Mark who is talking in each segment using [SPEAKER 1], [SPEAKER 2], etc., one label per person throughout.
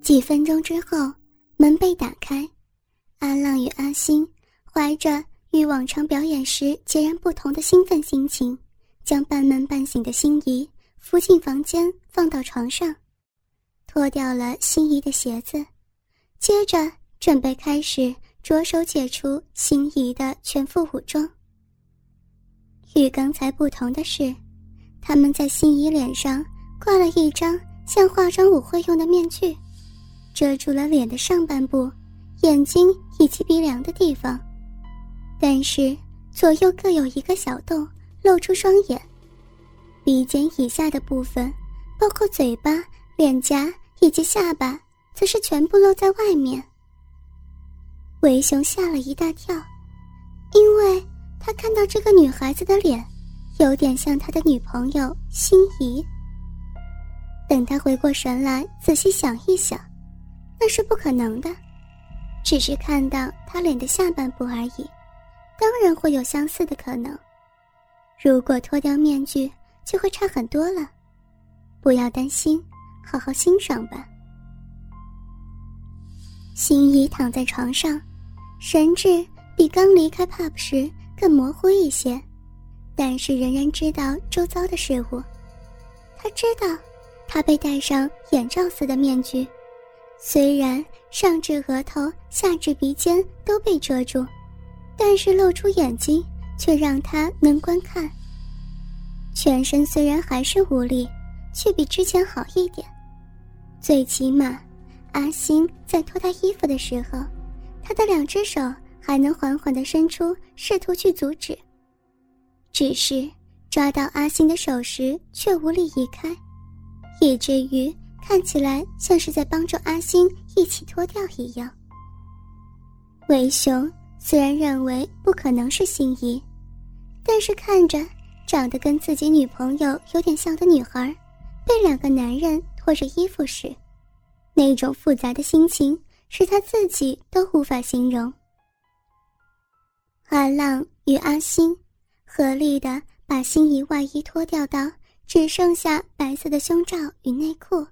[SPEAKER 1] 几分钟之后，门被打开，阿浪与阿星怀着与往常表演时截然不同的兴奋心情，将半梦半醒的心仪扶进房间，放到床上，脱掉了心仪的鞋子，接着准备开始着手解除心仪的全副武装。与刚才不同的是，他们在心仪脸上挂了一张像化妆舞会用的面具。遮住了脸的上半部、眼睛以及鼻梁的地方，但是左右各有一个小洞，露出双眼。鼻尖以下的部分，包括嘴巴、脸颊以及下巴，则是全部露在外面。维雄吓了一大跳，因为他看到这个女孩子的脸，有点像他的女朋友心仪。等他回过神来，仔细想一想。那是不可能的，只是看到他脸的下半部而已，当然会有相似的可能。如果脱掉面具，就会差很多了。不要担心，好好欣赏吧。心怡躺在床上，神智比刚离开 pub 时更模糊一些，但是仍然知道周遭的事物。他知道，他被戴上眼罩似的面具。虽然上至额头，下至鼻尖都被遮住，但是露出眼睛却让他能观看。全身虽然还是无力，却比之前好一点。最起码，阿星在脱他衣服的时候，他的两只手还能缓缓地伸出，试图去阻止。只是抓到阿星的手时，却无力移开，以至于。看起来像是在帮助阿星一起脱掉一样。为雄虽然认为不可能是心仪，但是看着长得跟自己女朋友有点像的女孩，被两个男人脱着衣服时，那种复杂的心情是他自己都无法形容。阿浪与阿星合力的把心仪外衣脱掉到只剩下白色的胸罩与内裤。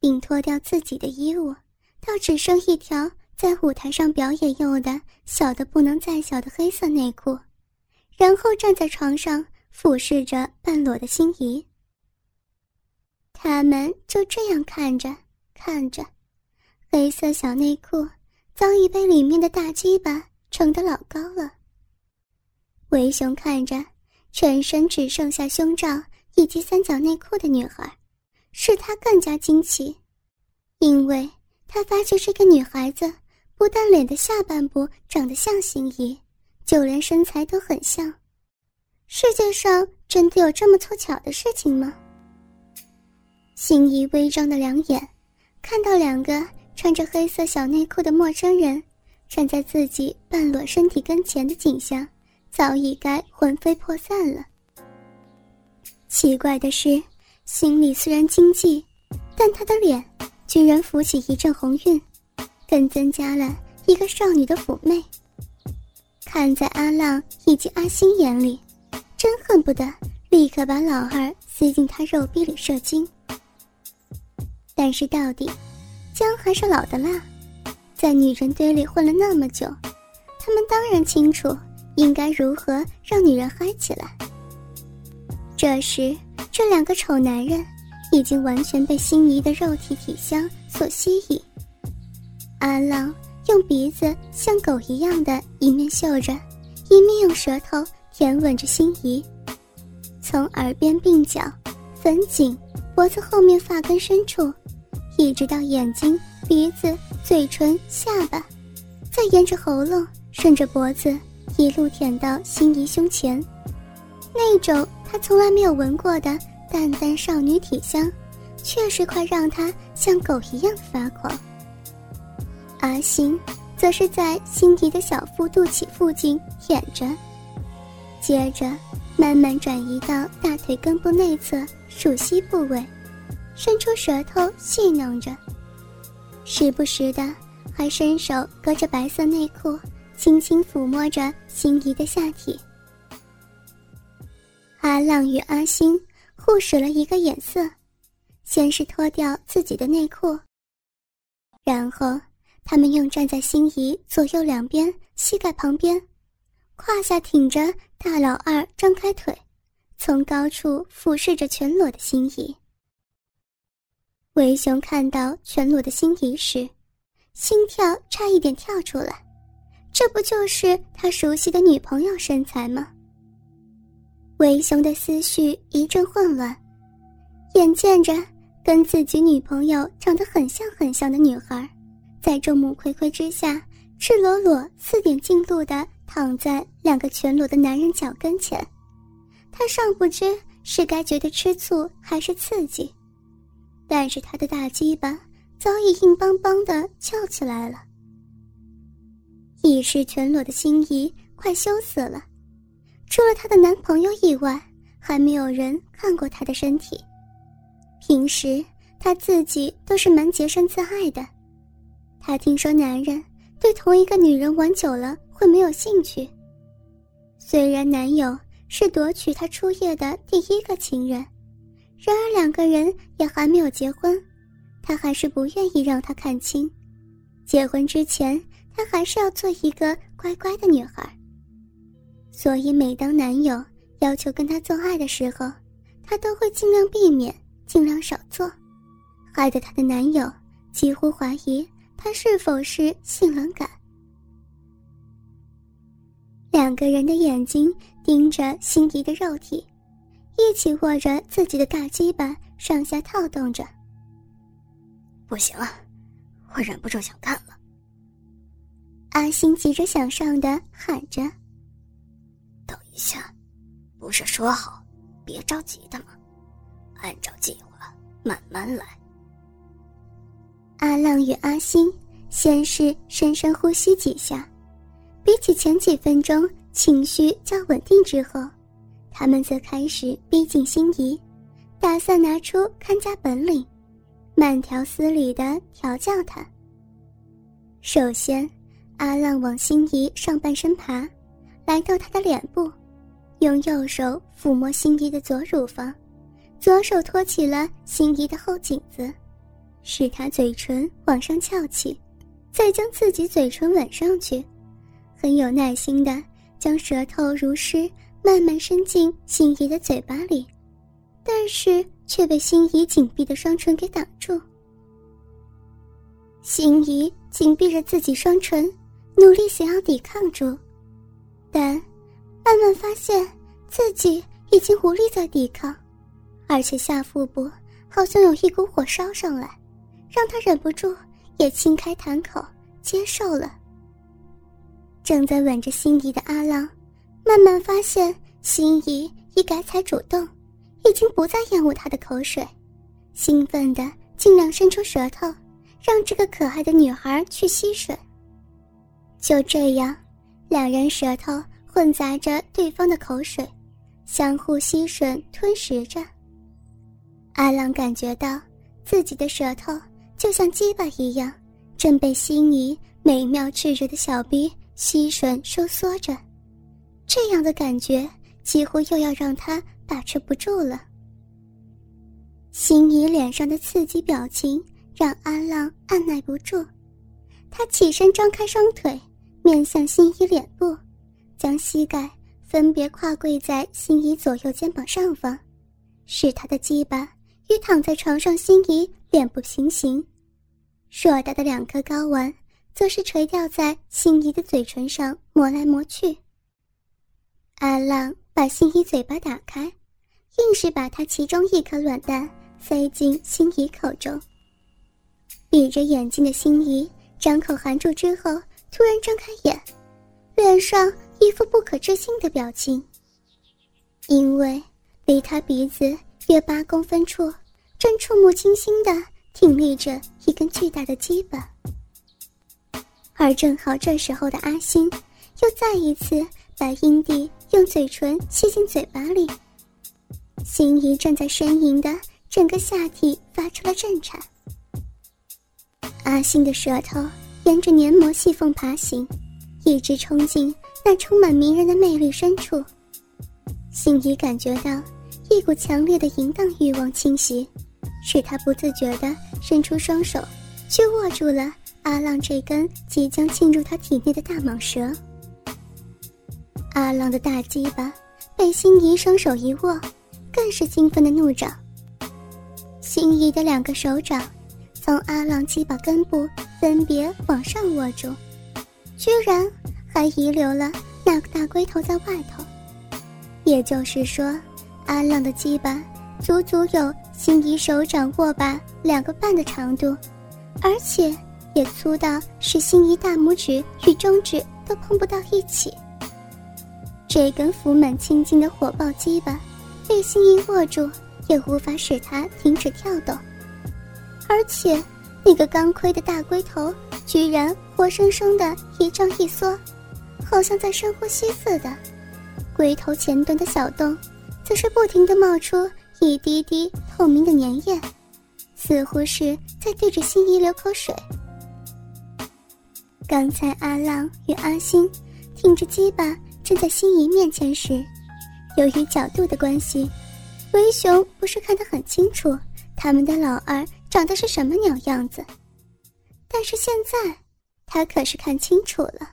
[SPEAKER 1] 并脱掉自己的衣物，到只剩一条在舞台上表演用的小的不能再小的黑色内裤，然后站在床上俯视着半裸的心仪。他们就这样看着看着，黑色小内裤早已被里面的大鸡巴撑得老高了。维雄看着全身只剩下胸罩以及三角内裤的女孩。使他更加惊奇，因为他发觉这个女孩子不但脸的下半部长得像心仪，就连身材都很像。世界上真的有这么凑巧的事情吗？心仪微张的两眼，看到两个穿着黑色小内裤的陌生人站在自己半裸身体跟前的景象，早已该魂飞魄散了。奇怪的是。心里虽然惊悸，但他的脸居然浮起一阵红晕，更增加了一个少女的妩媚。看在阿浪以及阿星眼里，真恨不得立刻把老二塞进他肉壁里射精。但是到底，姜还是老的辣，在女人堆里混了那么久，他们当然清楚应该如何让女人嗨起来。这时。这两个丑男人已经完全被心仪的肉体体香所吸引。阿浪用鼻子像狗一样的一面嗅着，一面用舌头舔吻着心仪，从耳边鬓角、粉颈、脖子后面发根深处，一直到眼睛、鼻子、嘴唇、下巴，再沿着喉咙，顺着脖子，一路舔到心仪胸前，那种。他从来没有闻过的淡淡少女体香，确实快让他像狗一样发狂。阿星则是在心仪的小腹肚脐附近舔着，接着慢慢转移到大腿根部内侧属膝部位，伸出舌头戏弄着，时不时的还伸手隔着白色内裤，轻轻抚摸着心仪的下体。阿浪与阿星互使了一个眼色，先是脱掉自己的内裤，然后，他们又站在心仪左右两边膝盖旁边，胯下挺着大老二，张开腿，从高处俯视着全裸的心仪。维雄看到全裸的心仪时，心跳差一点跳出来，这不就是他熟悉的女朋友身材吗？维雄的思绪一阵混乱，眼见着。跟自己女朋友长得很像很像的女孩，在众目睽睽之下，赤裸裸、四点进度的躺在两个全裸的男人脚跟前，他尚不知是该觉得吃醋还是刺激，但是他的大鸡巴早已硬邦邦的翘起来了。已是全裸的心仪快羞死了，除了她的男朋友以外，还没有人看过她的身体。平时她自己都是蛮洁身自爱的，她听说男人对同一个女人玩久了会没有兴趣。虽然男友是夺取她初夜的第一个情人，然而两个人也还没有结婚，她还是不愿意让他看清。结婚之前，她还是要做一个乖乖的女孩。所以每当男友要求跟她做爱的时候，她都会尽量避免。尽量少做，害得她的男友几乎怀疑她是否是性冷感。两个人的眼睛盯着心仪的肉体，一起握着自己的大鸡巴上下跳动着。
[SPEAKER 2] 不行了，我忍不住想干了。
[SPEAKER 1] 阿星急着想上的喊着：“
[SPEAKER 2] 一下，不是说好别着急的吗？”按照计划慢慢来。
[SPEAKER 1] 阿浪与阿星先是深深呼吸几下，比起前几分钟情绪较稳定之后，他们则开始逼近心仪，打算拿出看家本领，慢条斯理的调教他。首先，阿浪往心仪上半身爬，来到她的脸部，用右手抚摸心仪的左乳房。左手托起了心仪的后颈子，使她嘴唇往上翘起，再将自己嘴唇吻上去，很有耐心的将舌头如诗慢慢伸进心仪的嘴巴里，但是却被心仪紧闭的双唇给挡住。心仪紧闭着自己双唇，努力想要抵抗住，但慢慢发现自己已经无力再抵抗。而且下腹部好像有一股火烧上来，让他忍不住也轻开痰口接受了。正在吻着心仪的阿浪，慢慢发现心仪已改采主动，已经不再厌恶他的口水，兴奋的尽量伸出舌头，让这个可爱的女孩去吸吮。就这样，两人舌头混杂着对方的口水，相互吸吮吞食着。阿浪感觉到自己的舌头就像鸡巴一样，正被心仪美妙炽热的小臂吸吮收缩着，这样的感觉几乎又要让他把持不住了。心仪脸上的刺激表情让阿浪按耐不住，他起身张开双腿，面向心仪脸部，将膝盖分别跨跪在心仪左右肩膀上方，使他的鸡巴。与躺在床上心仪脸部平行，硕大的两颗睾丸则是垂吊在心仪的嘴唇上磨来磨去。阿浪把心仪嘴巴打开，硬是把他其中一颗卵蛋塞进心仪口中。闭着眼睛的心仪张口含住之后，突然睁开眼，脸上一副不可置信的表情，因为离他鼻子约八公分处。正触目惊心的挺立着一根巨大的鸡巴，而正好这时候的阿星，又再一次把阴蒂用嘴唇吸进嘴巴里。心仪正在呻吟的整个下体发出了震颤。阿星的舌头沿着黏膜细缝爬行，一直冲进那充满迷人的魅力深处。心仪感觉到一股强烈的淫荡欲望侵袭。使他不自觉地伸出双手，却握住了阿浪这根即将进入他体内的大蟒蛇。阿浪的大鸡巴被心仪双手一握，更是兴奋的怒涨。心仪的两个手掌从阿浪鸡巴根部分别往上握住，居然还遗留了那个大龟头在外头。也就是说，阿浪的鸡巴足足有心仪手掌握把两个半的长度，而且也粗到使心仪大拇指与中指都碰不到一起。这根浮满青筋的火爆鸡巴，被心仪握住，也无法使它停止跳动。而且，那个钢盔的大龟头居然活生生的一张一缩，好像在深呼吸似的。龟头前端的小洞，则是不停的冒出一滴滴透明的粘液，似乎是在对着心仪流口水。刚才阿浪与阿星挺着鸡巴。站在心仪面前时，由于角度的关系，维雄不是看得很清楚他们的老二长得是什么鸟样子。但是现在，他可是看清楚了。